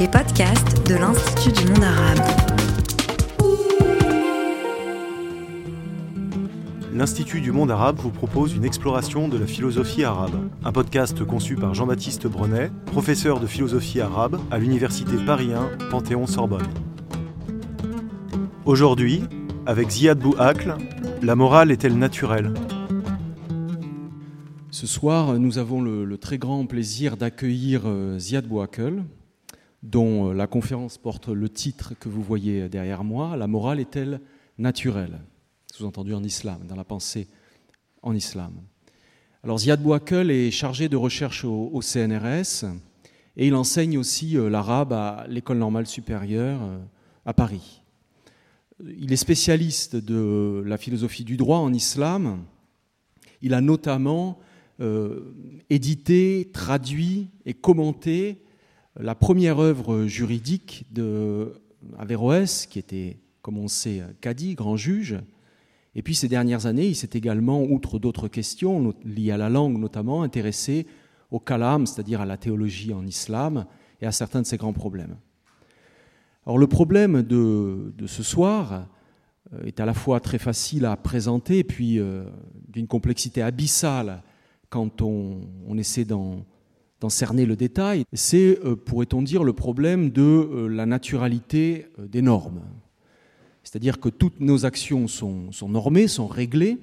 les podcasts de l'Institut du monde arabe. L'Institut du monde arabe vous propose une exploration de la philosophie arabe, un podcast conçu par Jean-Baptiste Brenet, professeur de philosophie arabe à l'Université Paris 1 Panthéon-Sorbonne. Aujourd'hui, avec Ziad Bouakl, la morale est-elle naturelle? Ce soir, nous avons le, très grand plaisir d'accueillir euh, Ziad Bouakl, dont euh, la conférence porte le titre que vous voyez derrière moi, La morale est-elle naturelle? Sous-entendu en islam, dans la pensée en islam. Alors Ziad Bouakel est chargé de recherche au, CNRS et il enseigne aussi euh, l'arabe à l'école normale supérieure euh, à Paris. Il est spécialiste de la philosophie du droit en islam. Il a notamment édité, traduit et commenté la première œuvre juridique de Averroès, qui était, comme on sait, cadi, grand juge. Et puis ces dernières années, il s'est également, outre d'autres questions liées à la langue notamment, intéressé au kalam, c'est-à-dire à la théologie en islam, et à certains de ces grands problèmes. Alors le problème de, ce soir euh, est à la fois très facile à présenter, puis euh, d'une complexité abyssale quand on essaie d'en d'en cerner le détail, c'est, euh, pourrait-on dire, le problème de euh, la naturalité euh, des normes. C'est-à-dire que toutes nos actions sont, sont, normées, sont réglées.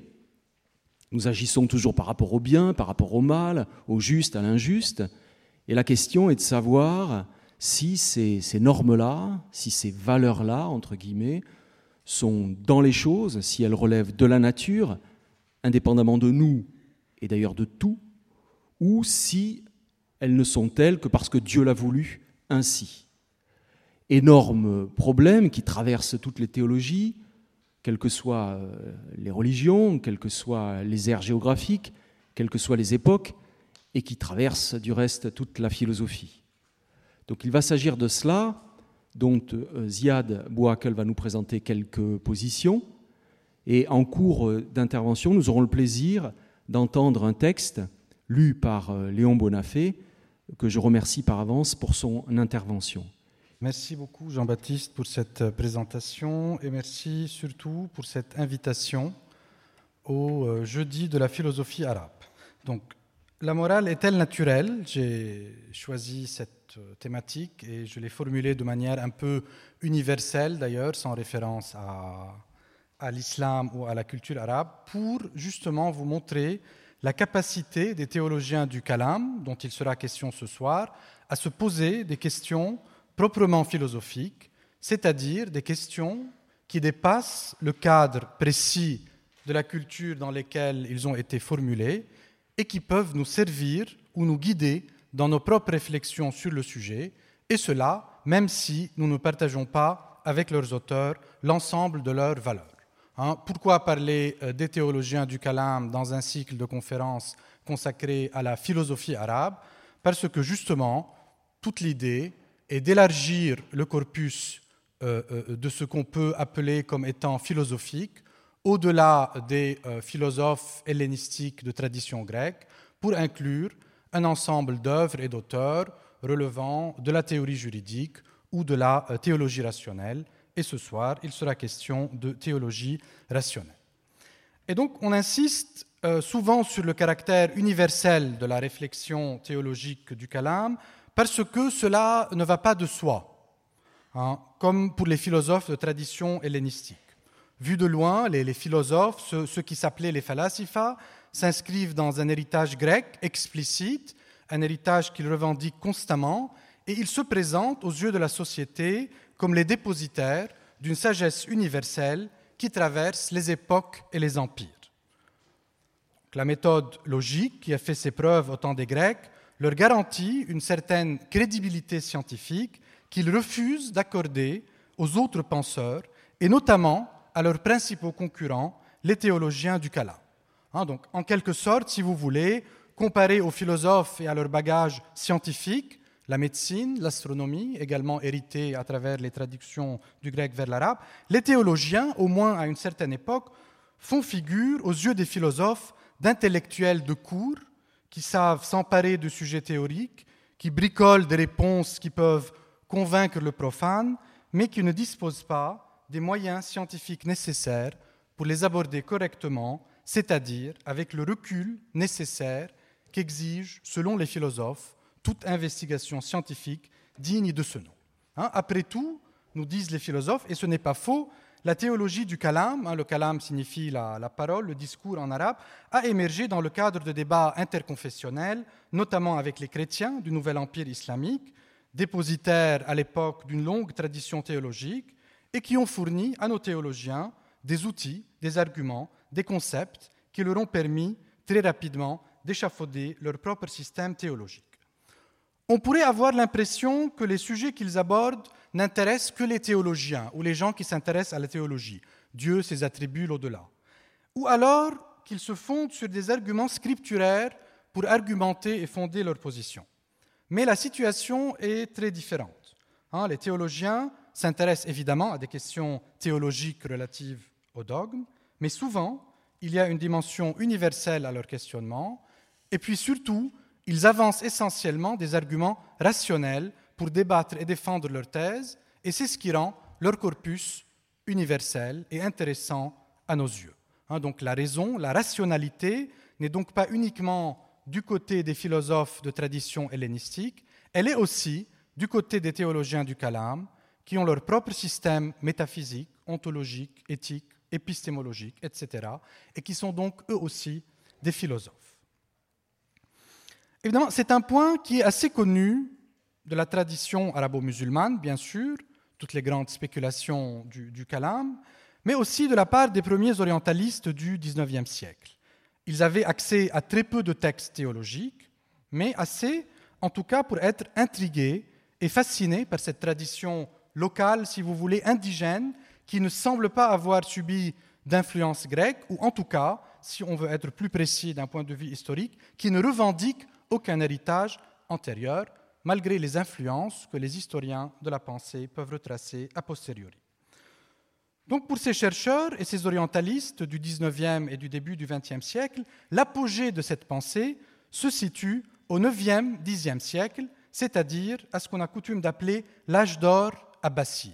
Nous agissons toujours par rapport au bien, par rapport au mal, au juste, à l'injuste. Et la question est de savoir si ces, ces normes-là, si ces valeurs-là, entre guillemets, sont dans les choses, si elles relèvent de la nature, indépendamment de nous et d'ailleurs de tout, ou si elles ne sont telles que parce que Dieu l'a voulu ainsi. Énorme problème qui traverse toutes les théologies, quelles que soient euh, les religions, quelles que soient les aires géographiques, quelles que soient les époques, et qui traverse du reste toute la philosophie. Donc il va s'agir de cela, dont euh, Ziad Bouakel va nous présenter quelques positions, et en cours euh, d'intervention, nous aurons le plaisir d'entendre un texte lu par Léon Bonafé, que je remercie par avance pour son intervention. Merci beaucoup Jean-Baptiste pour cette présentation et merci surtout pour cette invitation au euh, jeudi de la philosophie arabe. Donc, la morale est-elle naturelle? J'ai choisi cette euh, thématique et je l'ai formulée de manière un peu universelle d'ailleurs, sans référence à, à l'islam ou à la culture arabe, pour justement vous montrer la capacité des théologiens du Kalam, dont il sera question ce soir, à se poser des questions proprement philosophiques, c'est-à-dire des questions qui dépassent le cadre précis de la culture dans laquelle ils ont été formulés et qui peuvent nous servir ou nous guider dans nos propres réflexions sur le sujet, et cela même si nous ne partageons pas avec leurs auteurs l'ensemble de leurs valeurs. Hein, pourquoi parler euh, des théologiens du Kalam dans un cycle de conférences consacré à la philosophie arabe? Parce que justement, toute l'idée est d'élargir le corpus euh, euh, de ce qu'on peut appeler comme étant philosophique au-delà des philosophes hellénistiques de tradition grecque pour inclure un ensemble d'œuvres et d'auteurs relevant de la théorie juridique ou de la théologie rationnelle et ce soir, il sera question de théologie rationnelle. Et donc, on insiste euh, souvent sur le caractère universel de la réflexion théologique du Kalam, parce que cela ne va pas de soi, hein, comme pour les philosophes de tradition hellénistique. Vu de loin, les, philosophes, ceux, qui s'appelaient les phalasifa, s'inscrivent dans un héritage grec explicite, un héritage qu'ils revendiquent constamment, et ils se présentent aux yeux de la société comme les dépositaires d'une sagesse universelle qui traverse les époques et les empires. La méthode logique qui a fait ses preuves au temps des Grecs leur garantit une certaine crédibilité scientifique qu'ils refusent d'accorder aux autres penseurs et notamment à leurs principaux concurrents, les théologiens du Kalam. Hein, donc, en quelque sorte, si vous voulez, comparé aux philosophes et à leur bagage scientifique, la médecine, l'astronomie, également héritées à travers les traductions du grec vers l'arabe, les théologiens, au moins à une certaine époque, font figure aux yeux des philosophes d'intellectuels de cours qui savent s'emparer de sujets théoriques, qui bricolent des réponses qui peuvent convaincre le profane, mais qui ne disposent pas des moyens scientifiques nécessaires pour les aborder correctement, c'est-à-dire avec le recul nécessaire qu'exige, selon les philosophes, toute investigation scientifique digne de ce nom. Hein, après tout, nous disent les philosophes, et ce n'est pas faux, la théologie du kalam, hein, le kalam signifie la, parole, le discours en arabe, a émergé dans le cadre de débats interconfessionnels, notamment avec les chrétiens du nouvel empire islamique, dépositaires à l'époque d'une longue tradition théologique, et qui ont fourni à nos théologiens des outils, des arguments, des concepts qui leur ont permis très rapidement d'échafauder leur propre système théologique. On pourrait avoir l'impression que les sujets qu'ils abordent n'intéressent que les théologiens ou les gens qui s'intéressent à la théologie, Dieu, ses attributs, l'au-delà. Ou alors qu'ils se fondent sur des arguments scripturaires pour argumenter et fonder leur position. Mais la situation est très différente. Hein, les théologiens s'intéressent évidemment à des questions théologiques relatives au dogme, mais souvent, il y a une dimension universelle à leur questionnement, et puis surtout, ils avancent essentiellement des arguments rationnels pour débattre et défendre leur thèse, et c'est ce qui rend leur corpus universel et intéressant à nos yeux. Hein, donc la raison, la rationalité n'est donc pas uniquement du côté des philosophes de tradition hellénistique, elle est aussi du côté des théologiens du Kalam, qui ont leur propre système métaphysique, ontologique, éthique, épistémologique, etc., et qui sont donc eux aussi des philosophes. Évidemment, c'est un point qui est assez connu de la tradition arabo-musulmane, bien sûr, toutes les grandes spéculations du, du kalam, mais aussi de la part des premiers orientalistes du XIXe siècle. Ils avaient accès à très peu de textes théologiques, mais assez, en tout cas, pour être intrigués et fascinés par cette tradition locale, si vous voulez, indigène, qui ne semble pas avoir subi d'influence grecque, ou en tout cas, si on veut être plus précis d'un point de vue historique, qui ne revendique aucun héritage antérieur, malgré les influences que les historiens de la pensée peuvent retracer a posteriori. Donc pour ces chercheurs et ces orientalistes du 19e et du début du 20e siècle, l'apogée de cette pensée se situe au 9e, 10e siècle, c'est-à-dire à ce qu'on a coutume d'appeler l'âge d'or abbasside.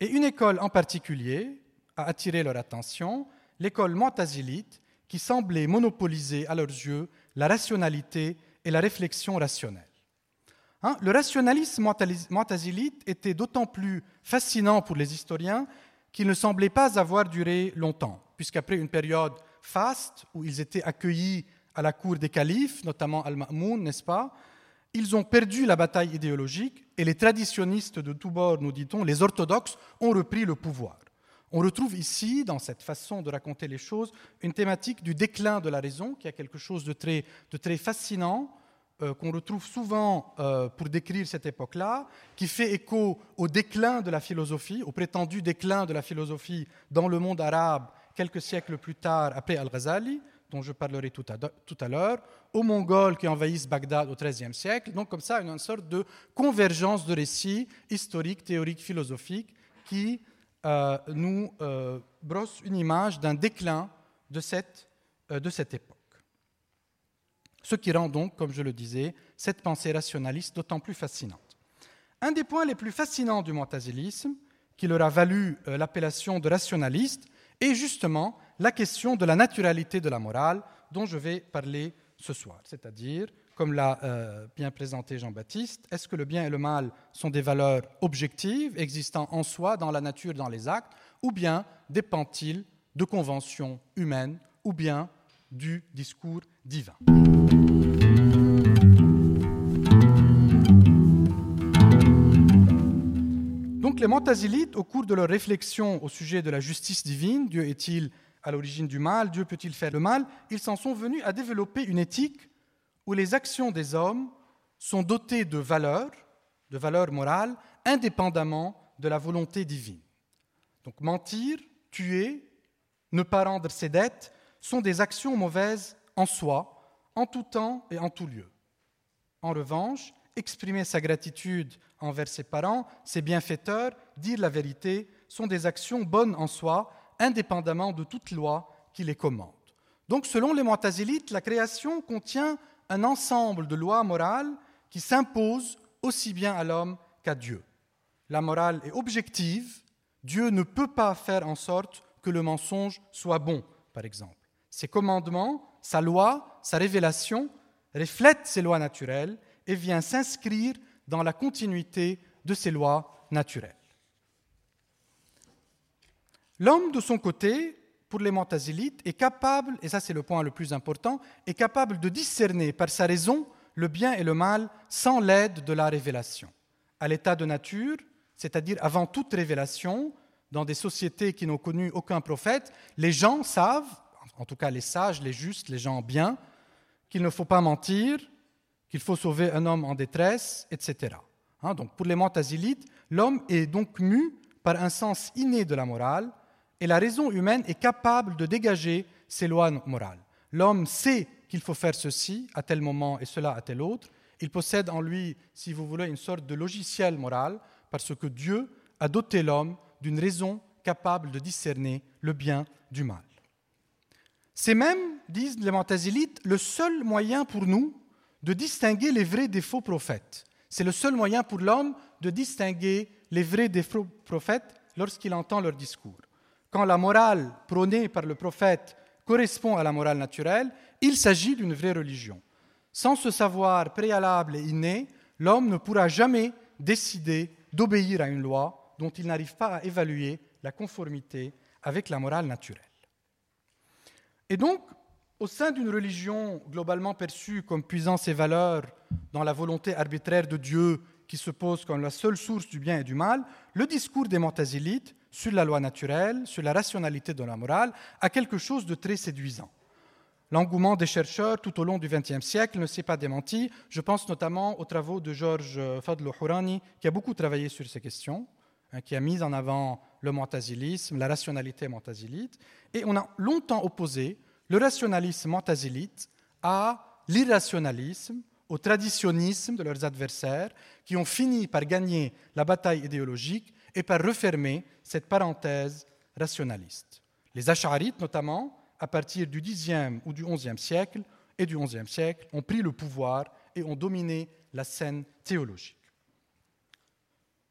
Et une école en particulier a attiré leur attention, l'école montazilite, qui semblait monopoliser à leurs yeux la rationalité et la réflexion rationnelle. Hein, le rationalisme mu'tazilite était d'autant plus fascinant pour les historiens qu'il ne semblait pas avoir duré longtemps, puisqu'après une période faste, où ils étaient accueillis à la cour des califes, notamment Al-Ma'moun, n'est-ce pas Ils ont perdu la bataille idéologique et les traditionnistes de tous bords, nous dit-on, les orthodoxes, ont repris le pouvoir. On retrouve ici, dans cette façon de raconter les choses, une thématique du déclin de la raison, qui a quelque chose de très, de très fascinant, euh, qu'on retrouve souvent euh, pour décrire cette époque-là, qui fait écho au déclin de la philosophie, au prétendu déclin de la philosophie dans le monde arabe quelques siècles plus tard, après Al-Ghazali, dont je parlerai tout à, l'heure, aux Mongols qui envahissent Bagdad au XIIIe siècle. Donc comme ça, une sorte de convergence de récits historiques, théoriques, philosophiques qui euh, nous euh, brosse une image d'un déclin de cette, euh, de cette époque. Ce qui rend donc, comme je le disais, cette pensée rationaliste d'autant plus fascinante. Un des points les plus fascinants du montazilisme, qui leur a valu l'appellation de rationaliste, est justement la question de la naturalité de la morale dont je vais parler ce soir, c'est-à-dire comme l'a euh, bien présenté Jean-Baptiste, est-ce que le bien et le mal sont des valeurs objectives, existant en soi, dans la nature, dans les actes, ou bien dépendent-ils de conventions humaines, ou bien du discours divin? Donc les Montazilites, au cours de leur réflexion au sujet de la justice divine, Dieu est-il à l'origine du mal, Dieu peut-il faire le mal, ils s'en sont venus à développer une éthique où les actions des hommes sont dotées de valeurs, de valeurs morales, indépendamment de la volonté divine. Donc mentir, tuer, ne pas rendre ses dettes sont des actions mauvaises en soi, en tout temps et en tout lieu. En revanche, exprimer sa gratitude envers ses parents, ses bienfaiteurs, dire la vérité, sont des actions bonnes en soi, indépendamment de toute loi qui les commande. Donc, selon les Mu'tazilites, la création contient un ensemble de lois morales qui s'imposent aussi bien à l'homme qu'à Dieu. la morale est objective, Dieu ne peut pas faire en sorte que le mensonge soit bon, par exemple. Ses commandements, sa loi, sa révélation reflètent ces lois naturelles et vient s'inscrire dans la continuité de ces lois naturelles. L'homme, de son côté, pour les Montazilites, est capable, et ça c'est le point le plus important, est capable de discerner par sa raison le bien et le mal sans l'aide de la révélation. À l'état de nature, c'est-à-dire avant toute révélation, dans des sociétés qui n'ont connu aucun prophète, les gens savent, en tout cas les sages, les justes, les gens bien, qu'il ne faut pas mentir, qu'il faut sauver un homme en détresse, etc. Hein, donc pour les Montazilites, l'homme est donc mu par un sens inné de la morale, et la raison humaine est capable de dégager ces lois morales. L'homme sait qu'il faut faire ceci à tel moment et cela à tel autre. Il possède en lui, si vous voulez, une sorte de logiciel moral, parce que Dieu a doté l'homme d'une raison capable de discerner le bien du mal. C'est même, disent les Montazilites, le seul moyen pour nous de distinguer les vrais des faux prophètes. C'est le seul moyen pour l'homme de distinguer les vrais des faux prophètes lorsqu'il entend leur discours. Quand la morale prônée par le prophète correspond à la morale naturelle, il s'agit d'une vraie religion. Sans ce savoir préalable et inné, l'homme ne pourra jamais décider d'obéir à une loi dont il n'arrive pas à évaluer la conformité avec la morale naturelle. Et donc, au sein d'une religion globalement perçue comme puisant ses valeurs dans la volonté arbitraire de Dieu qui se pose comme la seule source du bien et du mal, le discours des Montazilites sur la loi naturelle, sur la rationalité de la morale, a quelque chose de très séduisant. L'engouement des chercheurs tout au long du XXe siècle ne s'est pas démenti. Je pense notamment aux travaux de Georges Fadl Hourani, qui a beaucoup travaillé sur ces questions, hein, qui a mis en avant le montazilisme, la rationalité montazilite. Et on a longtemps opposé le rationalisme montazilite à l'irrationalisme, au traditionnisme de leurs adversaires, qui ont fini par gagner la bataille idéologique et par refermer cette parenthèse rationaliste. Les Ash'arites, notamment, à partir du Xe ou du XIe siècle et du XIe siècle, ont pris le pouvoir et ont dominé la scène théologique.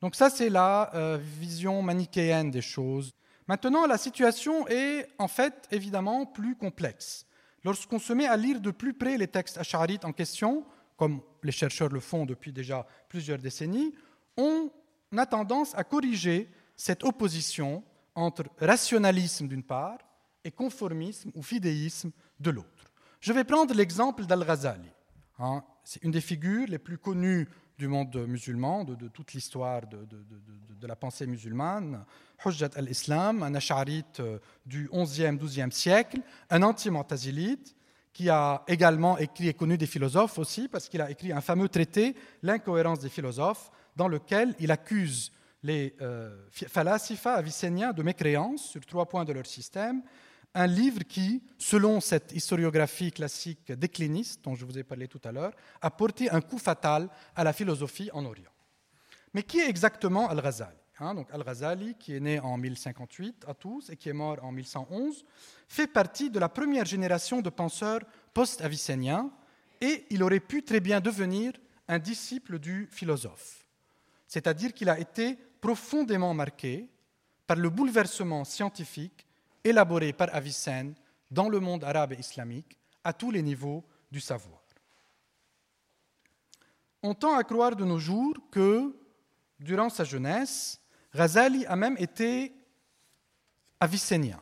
Donc ça, c'est la euh, vision manichéenne des choses. Maintenant, la situation est en fait évidemment plus complexe. Lorsqu'on se met à lire de plus près les textes ash'arites en question, comme les chercheurs le font depuis déjà plusieurs décennies, on a tendance à corriger cette opposition entre rationalisme d'une part et conformisme ou fidéisme de l'autre. Je vais prendre l'exemple d'Al-Ghazali. Hein. c'est une des figures les plus connues du monde musulman, de, toute l'histoire de, la pensée musulmane. Hujjat al-Islam, un ash'arite euh, du 11e, 12e siècle, un anti-mantazilite, qui a également écrit et connu des philosophes aussi, parce qu'il a écrit un fameux traité, L'incohérence des philosophes, dans lequel il accuse les euh, avicéniens de mécréance sur trois points de leur système, un livre qui, selon cette historiographie classique décliniste dont je vous ai parlé tout à l'heure, a porté un coup fatal à la philosophie en Orient. Mais qui est exactement Al-Ghazali hein, donc Al-Ghazali, qui est né en 1058 à Tous et qui est mort en 1111, fait partie de la première génération de penseurs post-avicéniens et il aurait pu très bien devenir un disciple du philosophe. C'est-à-dire qu'il a été profondément marqué par le bouleversement scientifique élaboré par Avicenne dans le monde arabe et islamique à tous les niveaux du savoir. On tend à croire de nos jours que, durant sa jeunesse, Ghazali a même été avicénien.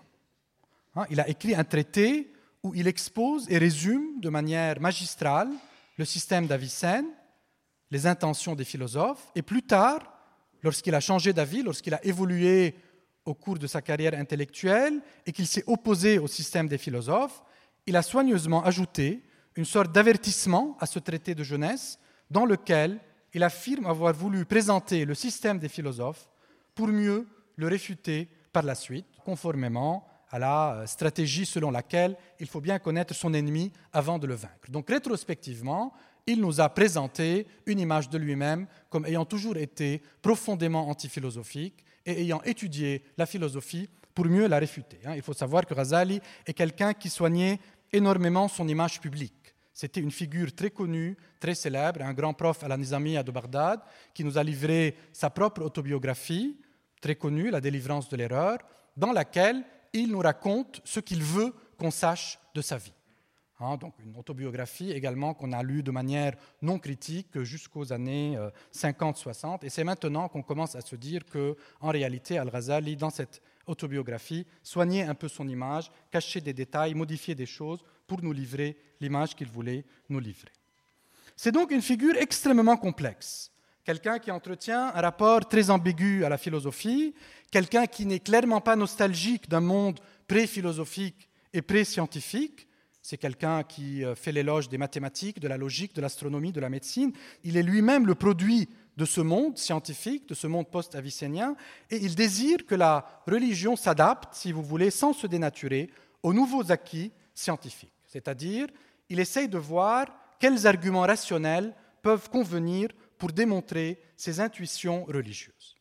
Hein, il a écrit un traité où il expose et résume de manière magistrale le système d'Avicenne, les intentions des philosophes, et plus tard, lorsqu'il a changé d'avis, lorsqu'il a évolué au cours de sa carrière intellectuelle et qu'il s'est opposé au système des philosophes, il a soigneusement ajouté une sorte d'avertissement à ce traité de jeunesse dans lequel il affirme avoir voulu présenter le système des philosophes pour mieux le réfuter par la suite, conformément à la euh, stratégie selon laquelle il faut bien connaître son ennemi avant de le vaincre. Donc rétrospectivement, il nous a présenté une image de lui-même comme ayant toujours été profondément antiphilosophique et ayant étudié la philosophie pour mieux la réfuter. Hein. Il faut savoir que Razali est quelqu'un qui soignait énormément son image publique. C'était une figure très connue, très célèbre, un grand prof à la Nizamiya de Bagdad, qui nous a livré sa propre autobiographie, très connue, La délivrance de l'erreur, dans laquelle il nous raconte ce qu'il veut qu'on sache de sa vie. Hein, donc une autobiographie également qu'on a lue de manière non critique jusqu'aux années 50-60. Euh, Et c'est maintenant qu'on commence à se dire que, en réalité, Al-Ghazali, dans cette autobiographie, soignait un peu son image, cachait des détails, modifiait des choses pour nous livrer l'image qu'il voulait nous livrer. C'est donc une figure extrêmement complexe. Quelqu'un qui entretient un rapport très ambigu à la philosophie, quelqu'un qui n'est clairement pas nostalgique d'un monde pré-philosophique et pré-scientifique, c'est quelqu'un qui euh, fait l'éloge des mathématiques, de la logique, de l'astronomie, de la médecine. Il est lui-même le produit de ce monde scientifique, de ce monde post-avicénien, et il désire que la religion s'adapte, si vous voulez, sans se dénaturer, aux nouveaux acquis scientifiques. C'est-à-dire, il essaye de voir quels arguments rationnels peuvent convenir pour démontrer ses intuitions religieuses.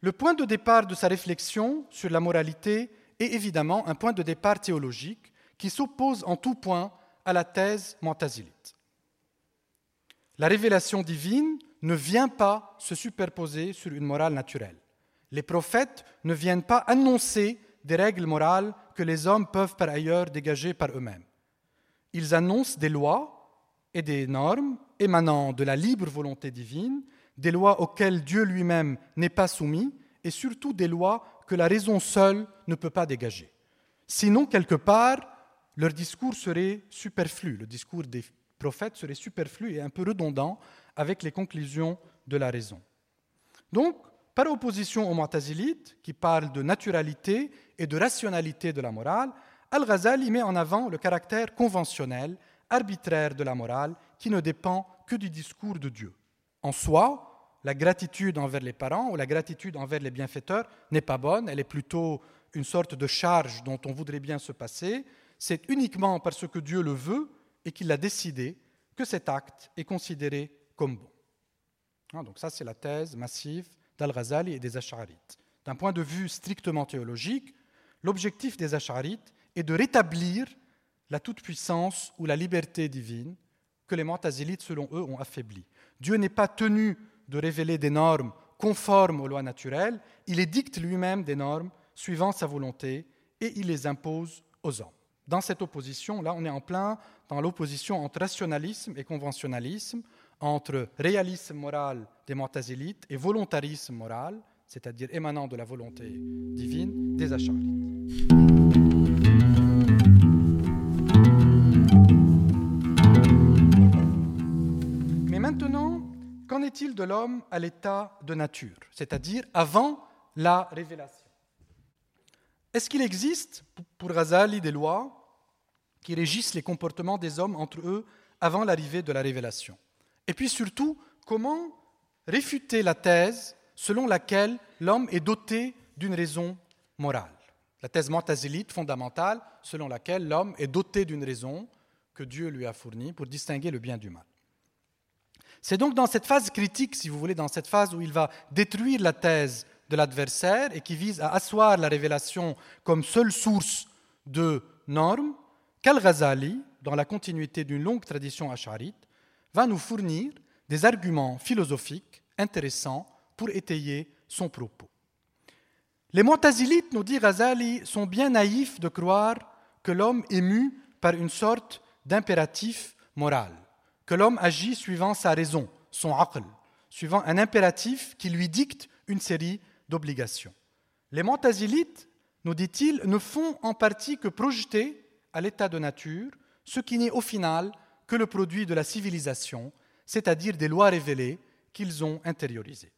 Le point de départ de sa réflexion sur la moralité est évidemment un point de départ théologique qui s'oppose en tout point à la thèse montazilite. La révélation divine ne vient pas se superposer sur une morale naturelle. Les prophètes ne viennent pas annoncer des règles morales que les hommes peuvent par ailleurs dégager par eux-mêmes. Ils annoncent des lois et des normes émanant de la libre volonté divine, des lois auxquelles Dieu lui-même n'est pas soumis, et surtout des lois que la raison seule ne peut pas dégager. Sinon, quelque part, leur discours serait superflu, le discours des prophètes serait superflu et un peu redondant avec les conclusions de la raison. Donc, par opposition aux Mu'tazilites, qui parlent de naturalité et de rationalité de la morale, Al-Ghazali met en avant le caractère conventionnel, arbitraire de la morale, qui ne dépend que du discours de Dieu. En soi, la gratitude envers les parents ou la gratitude envers les bienfaiteurs n'est pas bonne, elle est plutôt une sorte de charge dont on voudrait bien se passer, c'est uniquement parce que Dieu le veut et qu'il l'a décidé que cet acte est considéré comme bon. Hein, donc ça, c'est la thèse massive d'Al-Ghazali et des Ash'arites. D'un point de vue strictement théologique, l'objectif des Ash'arites est de rétablir la toute-puissance ou la liberté divine que les Mu'tazilites, selon eux, ont affaiblie. Dieu n'est pas tenu de révéler des normes conformes aux lois naturelles, il édicte lui-même des normes suivant sa volonté et il les impose aux hommes. Dans cette opposition, là, on est en plein dans l'opposition entre rationalisme et conventionnalisme, entre réalisme moral des Mu'tazilites et volontarisme moral, c'est-à-dire émanant de la volonté divine des Ash'arites. Mais maintenant, qu'en est-il de l'homme à l'état de nature, c'est-à-dire avant la révélation? Est-ce qu'il existe pour Ghazali des lois qui régissent les comportements des hommes entre eux avant l'arrivée de la révélation Et puis surtout, comment réfuter la thèse selon laquelle l'homme est doté d'une raison morale La thèse montazilite fondamentale selon laquelle l'homme est doté d'une raison que Dieu lui a fournie pour distinguer le bien du mal. C'est donc dans cette phase critique, si vous voulez, dans cette phase où il va détruire la thèse de l'adversaire et qui vise à asseoir la révélation comme seule source de normes, qu'Al-Ghazali, dans la continuité d'une longue tradition acharite, va nous fournir des arguments philosophiques intéressants pour étayer son propos. Les Mu'tazilites, nous dit Ghazali, sont bien naïfs de croire que l'homme est mu par une sorte d'impératif moral, que l'homme agit suivant sa raison, son aql, suivant un impératif qui lui dicte une série d'obligation. Les Mu'tazilites, nous dit-il, ne font en partie que projeter à l'état de nature ce qui n'est au final que le produit de la civilisation, c'est-à-dire des lois révélées qu'ils ont intériorisées.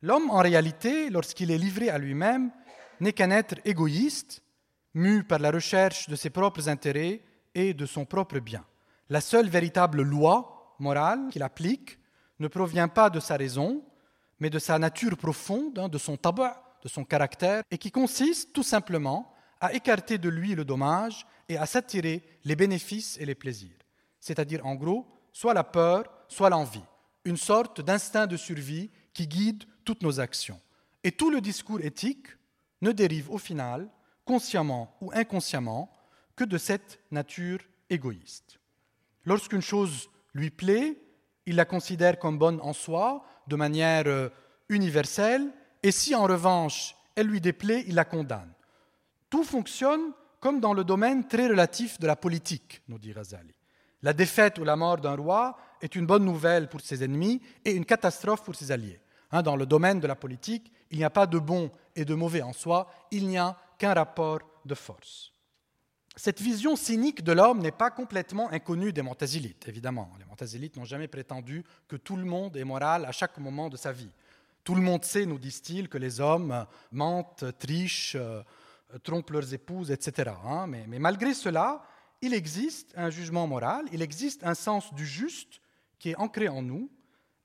L'homme, en réalité, lorsqu'il est livré à lui-même, n'est qu'un être égoïste, mu par la recherche de ses propres intérêts et de son propre bien. La seule véritable loi morale qu'il applique ne provient pas de sa raison, mais de sa nature profonde, hein, de son tabac, de son caractère, et qui consiste tout simplement à écarter de lui le dommage et à s'attirer les bénéfices et les plaisirs. C'est-à-dire, en gros, soit la peur, soit l'envie, une sorte d'instinct de survie qui guide toutes nos actions. Et tout le discours éthique ne dérive au final, consciemment ou inconsciemment, que de cette nature égoïste. Lorsqu'une chose lui plaît, il la considère comme bonne en soi, de manière euh, universelle, et si en revanche elle lui déplaît, il la condamne. Tout fonctionne comme dans le domaine très relatif de la politique, nous dit Razali. La défaite ou la mort d'un roi est une bonne nouvelle pour ses ennemis et une catastrophe pour ses alliés. Hein, dans le domaine de la politique, il n'y a pas de bon et de mauvais en soi, il n'y a qu'un rapport de force. Cette vision cynique de l'homme n'est pas complètement inconnue des Montazilites, évidemment. Les Montazilites n'ont jamais prétendu que tout le monde est moral à chaque moment de sa vie. Tout le monde sait, nous disent-ils, que les hommes mentent, trichent, euh, trompent leurs épouses, etc. Hein. mais, malgré cela, il existe un jugement moral, il existe un sens du juste qui est ancré en nous,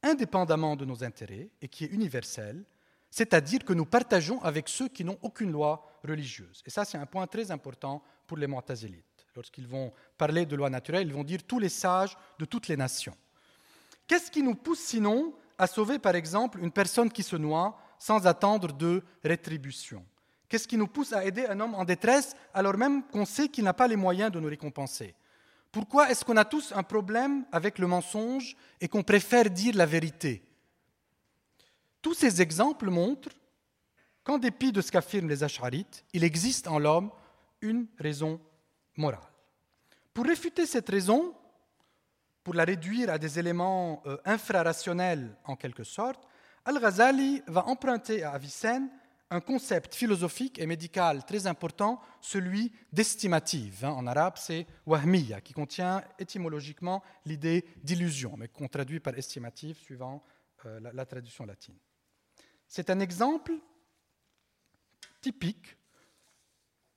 indépendamment de nos intérêts et qui est universel, c'est-à-dire que nous partageons avec ceux qui n'ont aucune loi religieuse. Et ça, c'est un point très important pour les Mu'tazilites. Lorsqu'ils vont parler de loi naturelle, ils vont dire tous les sages de toutes les nations. Qu'est-ce qui nous pousse sinon à sauver, par exemple, une personne qui se noie sans attendre de rétribution? Qu'est-ce qui nous pousse à aider un homme en détresse alors même qu'on sait qu'il n'a pas les moyens de nous récompenser? Pourquoi est-ce qu'on a tous un problème avec le mensonge et qu'on préfère dire la vérité? Tous ces exemples montrent qu'en dépit de ce qu'affirment les Ash'arites, il existe en l'homme une raison morale. Pour réfuter cette raison, pour la réduire à des éléments euh, infrarationnels en quelque sorte, Al-Ghazali va emprunter à Avicenne un concept philosophique et médical très important, celui d'estimative. Hein. En arabe, c'est wahmiya, qui contient étymologiquement l'idée d'illusion, mais qu'on traduit par estimative suivant euh, la, traduction latine. C'est un exemple typique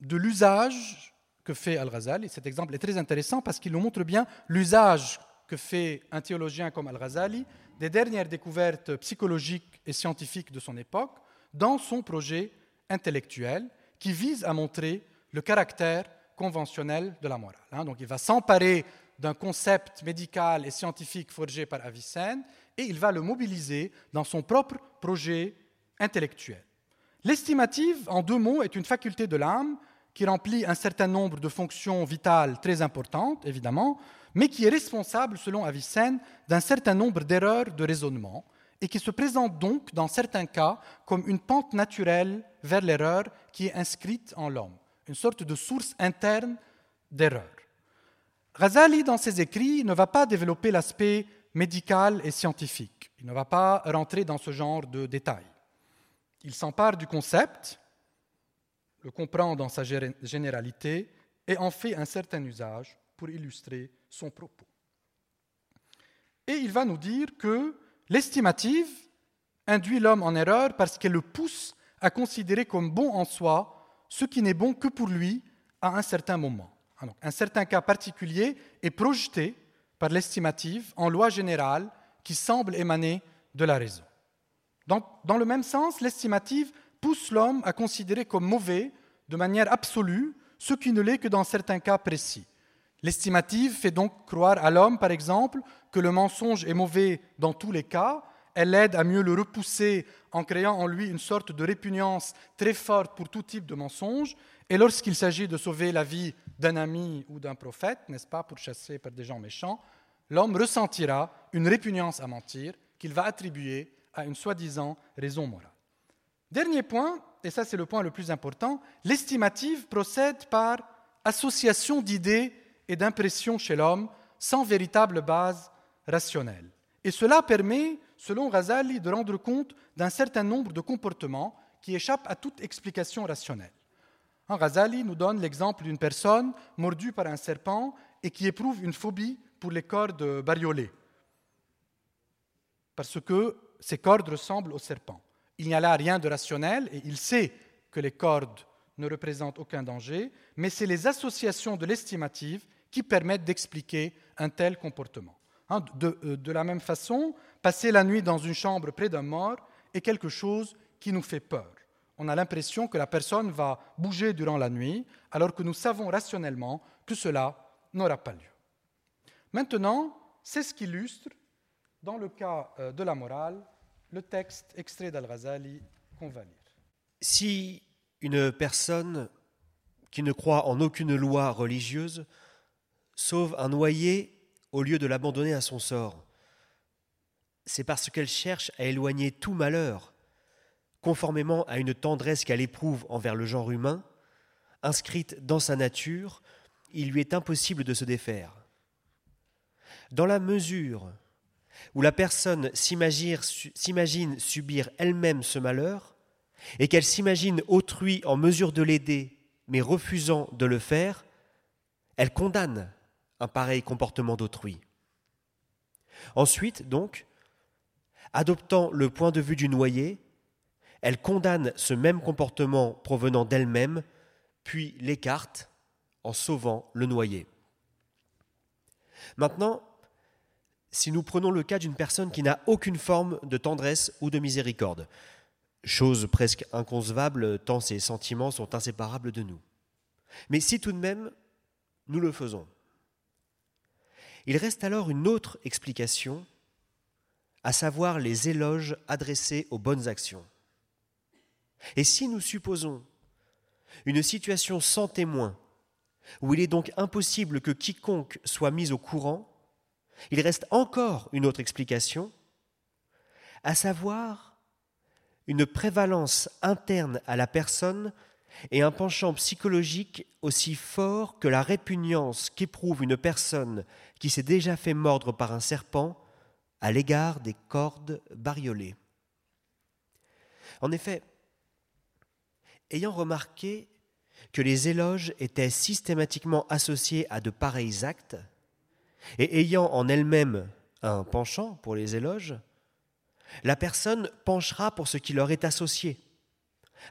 de l'usage que fait Al-Ghazali. Cet exemple est très intéressant parce qu'il nous montre bien l'usage que fait un théologien comme Al-Ghazali des dernières découvertes psychologiques et scientifiques de son époque dans son projet intellectuel qui vise à montrer le caractère conventionnel de la morale. Hein. Donc il va s'emparer d'un concept médical et scientifique forgé par Avicenne et il va le mobiliser dans son propre projet intellectuel. L'estimative, en deux mots, est une faculté de l'âme qui remplit un certain nombre de fonctions vitales très importantes, évidemment, mais qui est responsable, selon Avicenne, d'un certain nombre d'erreurs de raisonnement et qui se présente donc, dans certains cas, comme une pente naturelle vers l'erreur qui est inscrite en l'homme, une sorte de source interne d'erreur. Ghazali, dans ses écrits, ne va pas développer l'aspect médical et scientifique. Il ne va pas rentrer dans ce genre de détails. Il s'empare du concept, le comprend dans sa généralité et en fait un certain usage pour illustrer son propos. Et il va nous dire que L'estimative induit l'homme en erreur parce qu'elle le pousse à considérer comme bon en soi ce qui n'est bon que pour lui à un certain moment. Ah, un certain cas particulier est projeté par l'estimative en loi générale qui semble émaner de la raison. dans le même sens, l'estimative pousse l'homme à considérer comme mauvais, de manière absolue, ce qui ne l'est que dans certains cas précis. L'estimative fait donc croire à l'homme, par exemple, que le mensonge est mauvais dans tous les cas. Elle l'aide à mieux le repousser en créant en lui une sorte de répugnance très forte pour tout type de mensonge. Et lorsqu'il s'agit de sauver la vie d'un ami ou d'un prophète, n'est-ce pas, pour chasser par des gens méchants, l'homme ressentira une répugnance à mentir qu'il va attribuer à une soi-disant raison morale. Dernier point, et ça c'est le point le plus important, l'estimative procède par association d'idées et d'impression chez l'homme sans véritable base rationnelle. Et cela permet, selon Razali, de rendre compte d'un certain nombre de comportements qui échappent à toute explication rationnelle. Razali nous donne l'exemple d'une personne mordue par un serpent et qui éprouve une phobie pour les cordes bariolées, parce que ces cordes ressemblent aux serpents. Il n'y a là rien de rationnel et il sait que les cordes ne représentent aucun danger, mais c'est les associations de l'estimative qui permettent d'expliquer un tel comportement. Hein, euh, de, la même façon, passer la nuit dans une chambre près d'un mort est quelque chose qui nous fait peur. On a l'impression que la personne va bouger durant la nuit, alors que nous savons rationnellement que cela n'aura pas lieu. Maintenant, c'est ce qu'illustre, dans le cas euh, de la morale, le texte extrait d'Al-Ghazali qu'on va lire. Si une personne qui ne croit en aucune loi religieuse sauve un noyé au lieu de l'abandonner à son sort. C'est parce qu'elle cherche à éloigner tout malheur, conformément à une tendresse qu'elle éprouve envers le genre humain, inscrite dans sa nature, il lui est impossible de se défaire. Dans la mesure où la personne s'imagine subir elle-même ce malheur, et qu'elle s'imagine autrui en mesure de l'aider, mais refusant de le faire, elle condamne un pareil comportement d'autrui. Ensuite, donc, adoptant le point de vue du noyé, elle condamne ce même comportement provenant d'elle-même, puis l'écarte en sauvant le noyé. Maintenant, si nous prenons le cas d'une personne qui n'a aucune forme de tendresse ou de miséricorde, chose presque inconcevable tant ses sentiments sont inséparables de nous. Mais si tout de même nous le faisons, il reste alors une autre explication, à savoir les éloges adressés aux bonnes actions. Et si nous supposons une situation sans témoin, où il est donc impossible que quiconque soit mis au courant, il reste encore une autre explication, à savoir une prévalence interne à la personne et un penchant psychologique aussi fort que la répugnance qu'éprouve une personne qui s'est déjà fait mordre par un serpent à l'égard des cordes bariolées. En effet, ayant remarqué que les éloges étaient systématiquement associés à de pareils actes, et ayant en elle-même un penchant pour les éloges, la personne penchera pour ce qui leur est associé,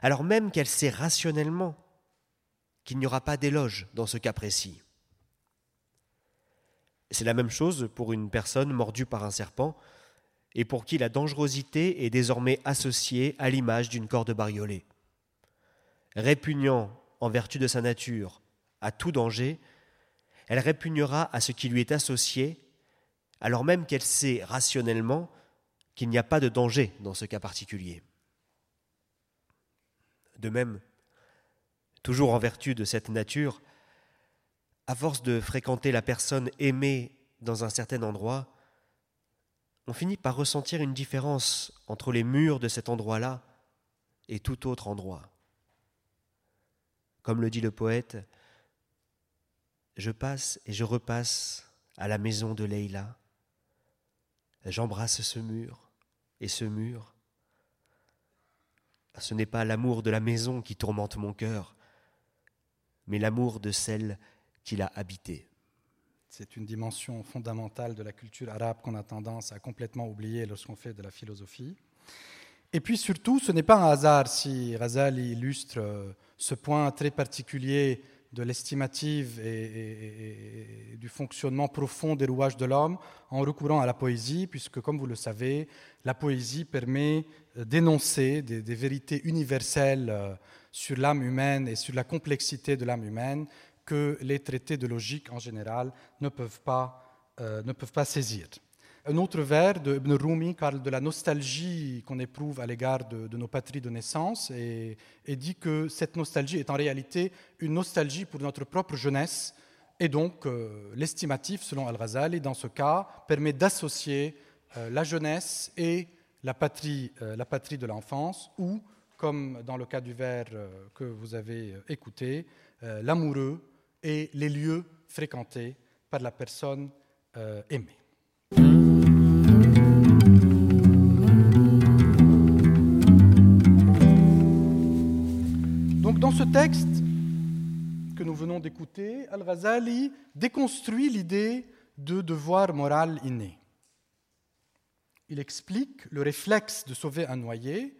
alors même qu'elle sait rationnellement qu'il n'y aura pas d'éloge dans ce cas précis. C'est la même chose pour une personne mordue par un serpent et pour qui la dangerosité est désormais associée à l'image d'une corde bariolée. Répugnant en vertu de sa nature à tout danger, elle répugnera à ce qui lui est associé, alors même qu'elle sait rationnellement qu'il n'y a pas de danger dans ce cas particulier. De même, toujours en vertu de cette nature, à force de fréquenter la personne aimée dans un certain endroit, on finit par ressentir une différence entre les murs de cet endroit-là et tout autre endroit. Comme le dit le poète, je passe et je repasse à la maison de Leïla. J'embrasse ce mur et ce mur. Ce n'est pas l'amour de la maison qui tourmente mon cœur, mais l'amour de celle qui l'a habité. C'est une dimension fondamentale de la culture arabe qu'on a tendance à complètement oublier lorsqu'on fait de la philosophie. Et puis surtout, ce n'est pas un hasard si Razali illustre euh, ce point très particulier de l'estimative et, du fonctionnement profond des rouages de l'homme en recourant à la poésie, puisque, comme vous le savez, la poésie permet euh, d'énoncer des, vérités universelles euh, sur l'âme humaine et sur la complexité de l'âme humaine que les traités de logique en général ne peuvent pas, ne peuvent pas saisir. Un autre vers de Ibn Rumi parle de la nostalgie qu'on éprouve à l'égard de, nos patries de naissance et, dit que cette nostalgie est en réalité une nostalgie pour notre propre jeunesse. Et donc, euh, l'estimatif, selon Al-Ghazali, dans ce cas, permet d'associer euh, la jeunesse et la patrie, euh, la patrie de l'enfance, ou, comme dans le cas du vers que vous avez écouté, l'amoureux et les lieux fréquentés par la personne aimée. dans ce texte que nous venons d'écouter, Al-Ghazali déconstruit l'idée de devoir moral inné. Il explique le réflexe de sauver un noyé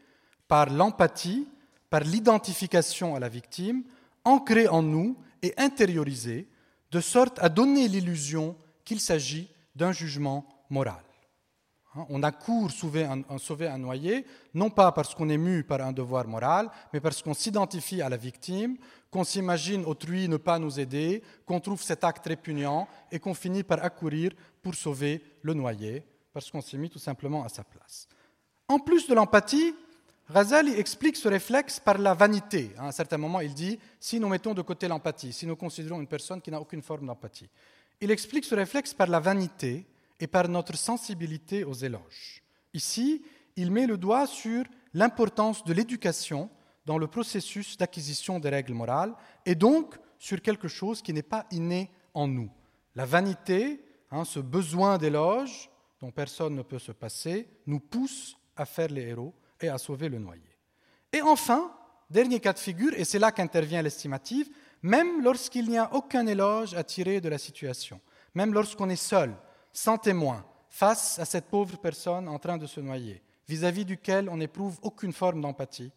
par l'empathie, par l'identification à la victime, ancrée en nous et intériorisée, de sorte à donner l'illusion qu'il s'agit d'un jugement moral. Hein, on accourt sauver un, sauver un noyé, non pas parce qu'on est mu par un devoir moral, mais parce qu'on s'identifie à la victime, qu'on s'imagine autrui ne pas nous aider, qu'on trouve cet acte répugnant et qu'on finit par accourir pour sauver le noyé, parce qu'on s'est mis tout simplement à sa place. En plus de l'empathie, Razali explique ce réflexe par la vanité. À un certain moment, il dit si nous mettons de côté l'empathie, si nous considérons une personne qui n'a aucune forme d'empathie, il explique ce réflexe par la vanité et par notre sensibilité aux éloges. Ici, il met le doigt sur l'importance de l'éducation dans le processus d'acquisition des règles morales et donc sur quelque chose qui n'est pas inné en nous. La vanité, hein, ce besoin d'éloge dont personne ne peut se passer, nous pousse à faire les héros et à sauver le noyé. Et enfin, dernier cas de figure, et c'est là qu'intervient l'estimative, même lorsqu'il n'y a aucun éloge à tirer de la situation, même lorsqu'on est seul, sans témoin, face à cette pauvre personne en train de se noyer, vis-à-vis duquel on n'éprouve aucune forme d'empathie,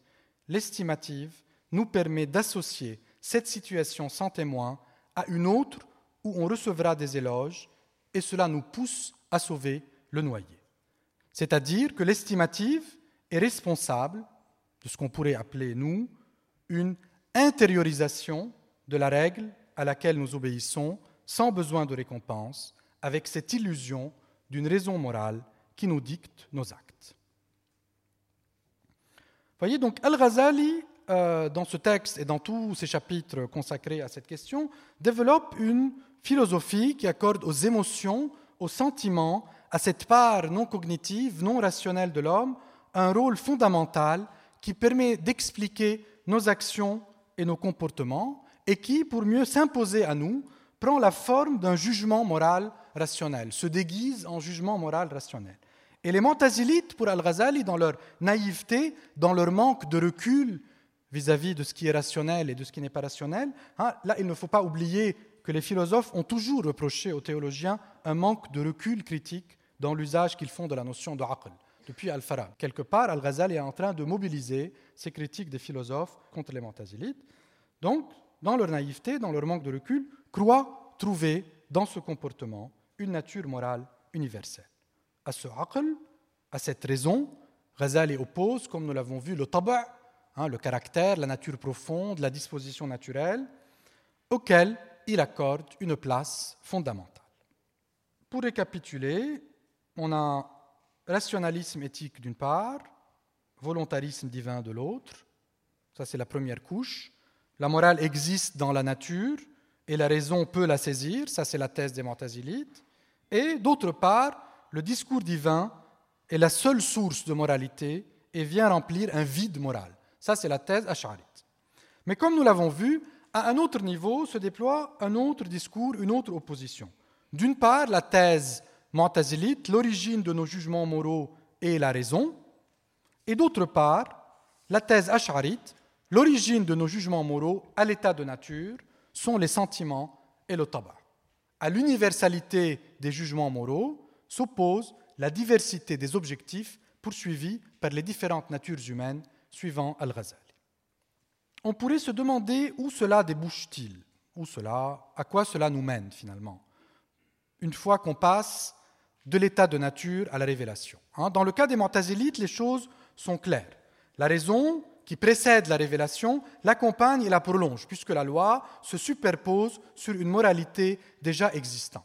l'estimative nous permet d'associer cette situation sans témoin à une autre où on recevra des éloges, et cela nous pousse à sauver le noyer. C'est-à-dire que l'estimative est responsable de ce qu'on pourrait appeler, nous, une intériorisation de la règle à laquelle nous obéissons sans besoin de récompense, avec cette illusion d'une raison morale qui nous dicte nos actes. Voyez donc Al-Ghazali, euh, dans ce texte et dans tous ces chapitres consacrés à cette question, développe une philosophie qui accorde aux émotions, aux sentiments, à cette part non cognitive, non rationnelle de l'homme, un rôle fondamental qui permet d'expliquer nos actions et nos comportements et qui, pour mieux s'imposer à nous, prend la forme d'un jugement moral rationnel, se déguise en jugement moral rationnel. Et les Montazilites, pour Al-Ghazali, dans leur naïveté, dans leur manque de recul vis-à-vis de ce qui est rationnel et de ce qui n'est pas rationnel, hein, là, il ne faut pas oublier que les philosophes ont toujours reproché aux théologiens un manque de recul critique dans l'usage qu'ils font de la notion de depuis Al-Farab. Quelque part, Al-Ghazali est en train de mobiliser ses critiques des philosophes contre les Montazilites. Donc, dans leur naïveté, dans leur manque de recul, croient trouver dans ce comportement une nature morale universelle. À ce aql, à cette raison, Ghazali oppose, comme nous l'avons vu, le taba', hein, le caractère, la nature profonde, la disposition naturelle, auquel il accorde une place fondamentale. Pour récapituler, on a rationalisme éthique d'une part, volontarisme divin de l'autre. Ça, c'est la première couche. La morale existe dans la nature et la raison peut la saisir. Ça, c'est la thèse des Montazilites. Et d'autre part, le discours divin est la seule source de moralité et vient remplir un vide moral. Ça, c'est la thèse Ash'arite. Mais comme nous l'avons vu, à un autre niveau se déploie un autre discours, une autre opposition. D'une part, la thèse Mu'tazilite, l'origine de nos jugements moraux est la raison, et d'autre part, la thèse ash'arite, l'origine de nos jugements moraux à l'état de nature sont les sentiments et le tabac. À l'universalité des jugements moraux s'oppose la diversité des objectifs poursuivis par les différentes natures humaines suivant Al-Ghazali. On pourrait se demander où cela débouche-t-il, où cela, à quoi cela nous mène finalement, une fois qu'on passe de l'état de nature à la révélation. Hein. Dans le cas des Montazélites, les choses sont claires. La raison qui précède la révélation l'accompagne et la prolonge, puisque la loi se superpose sur une moralité déjà existante.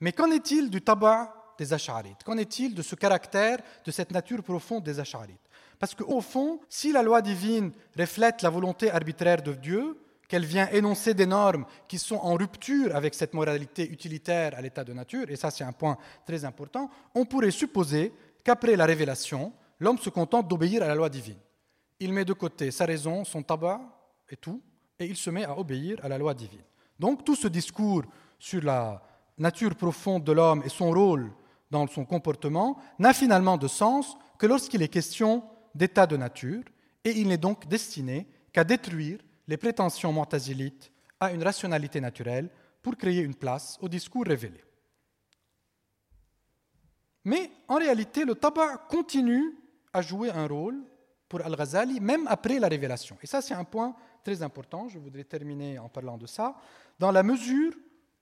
Mais qu'en est-il du tabac des Ash'arites Qu'en est-il de ce caractère, de cette nature profonde des Ash'arites Parce qu'au fond, si la loi divine reflète la volonté arbitraire de Dieu, qu'elle vient énoncer des normes qui sont en rupture avec cette moralité utilitaire à l'état de nature, et ça c'est un point très important, on pourrait supposer qu'après la révélation, l'homme se contente d'obéir à la loi divine. Il met de côté sa raison, son tabac et tout, et il se met à obéir à la loi divine. Donc tout ce discours sur la nature profonde de l'homme et son rôle dans son comportement n'a finalement de sens que lorsqu'il est question d'état de nature, et il n'est donc destiné qu'à détruire les prétentions montazilites à une rationalité naturelle pour créer une place au discours révélé. Mais en réalité, le tabac continue à jouer un rôle pour Al-Ghazali, même après la révélation. Et ça, c'est un point très important, je voudrais terminer en parlant de ça, dans la mesure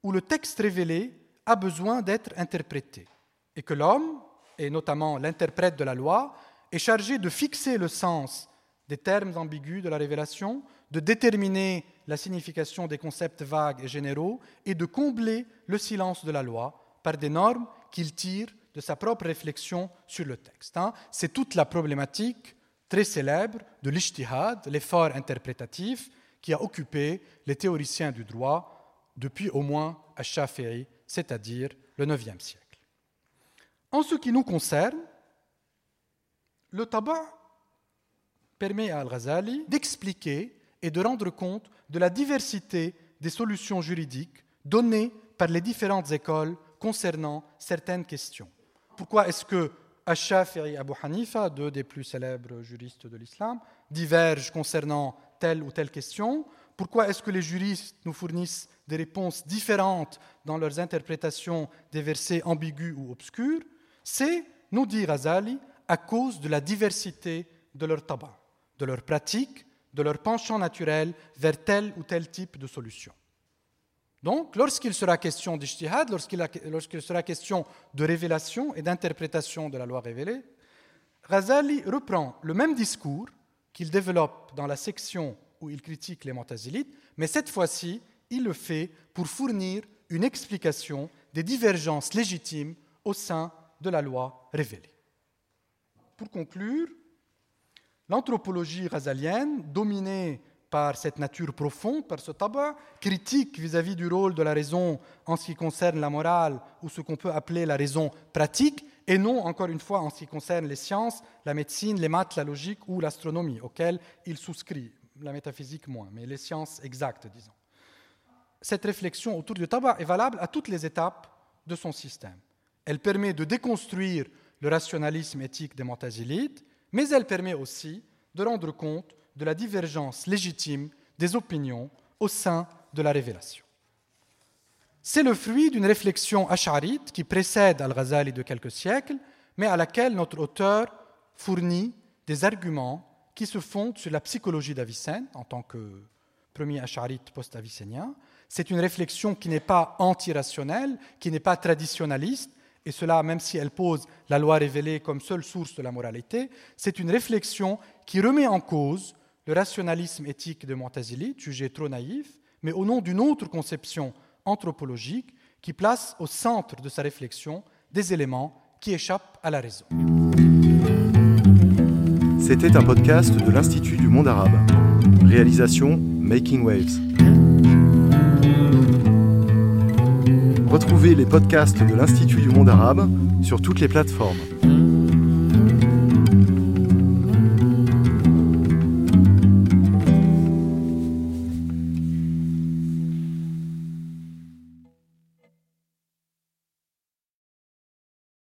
où le texte révélé a besoin d'être interprété, et que l'homme, et notamment l'interprète de la loi, est chargé de fixer le sens des termes ambigus de la révélation, de déterminer la signification des concepts vagues et généraux et de combler le silence de la loi par des normes qu'il tire de sa propre réflexion sur le texte. Hein. C'est toute la problématique très célèbre de l'ishtihad, l'effort interprétatif qui a occupé les théoriciens du droit depuis au moins Ash-Shafi'i c'est-à-dire le IXe siècle. En ce qui nous concerne, le tabac permet à Al-Ghazali d'expliquer et de rendre compte de la diversité des solutions juridiques données par les différentes écoles concernant certaines questions. Pourquoi est-ce que Ashaf et Abu Hanifa, deux des plus célèbres juristes de l'islam, divergent concernant telle ou telle question? Pourquoi est-ce que les juristes nous fournissent des réponses différentes dans leurs interprétations des versets ambigus ou obscurs? C'est, nous dit Razali, à cause de la diversité de leur tabac, de leur pratique, de leur penchant naturel vers tel ou tel type de solution. Donc, lorsqu'il sera question d'ijtihad, lorsqu'il sera question de révélation et d'interprétation de la loi révélée, Ghazali reprend le même discours qu'il développe dans la section où il critique les Montazilites, mais cette fois-ci, il le fait pour fournir une explication des divergences légitimes au sein de la loi révélée. Pour conclure, l'anthropologie ghazalienne, dominée par cette nature profonde, par ce tabac, critique vis-à-vis du rôle de la raison en ce qui concerne la morale ou ce qu'on peut appeler la raison pratique, et non, encore une fois, en ce qui concerne les sciences, la médecine, les maths, la logique ou l'astronomie, auxquelles il souscrit, la métaphysique moins, mais les sciences exactes, disons. Cette réflexion autour du tabac est valable à toutes les étapes de son système. Elle permet de déconstruire le rationalisme éthique des Montazilites, mais elle permet aussi de rendre compte de la divergence légitime des opinions au sein de la révélation. C'est le fruit d'une réflexion acharite qui précède Al-Ghazali de quelques siècles, mais à laquelle notre auteur fournit des arguments qui se fondent sur la psychologie d'Avicenne en tant que premier acharite post-avicénien. C'est une réflexion qui n'est pas antirationnelle, qui n'est pas traditionnaliste, et cela même si elle pose la loi révélée comme seule source de la moralité, c'est une réflexion qui remet en cause le rationalisme éthique de Montazili, jugé trop naïf, mais au nom d'une autre conception anthropologique qui place au centre de sa réflexion des éléments qui échappent à la raison. C'était un podcast de l'Institut du monde arabe. Réalisation Making Waves. Retrouvez les podcasts de l'Institut du monde arabe sur toutes les plateformes.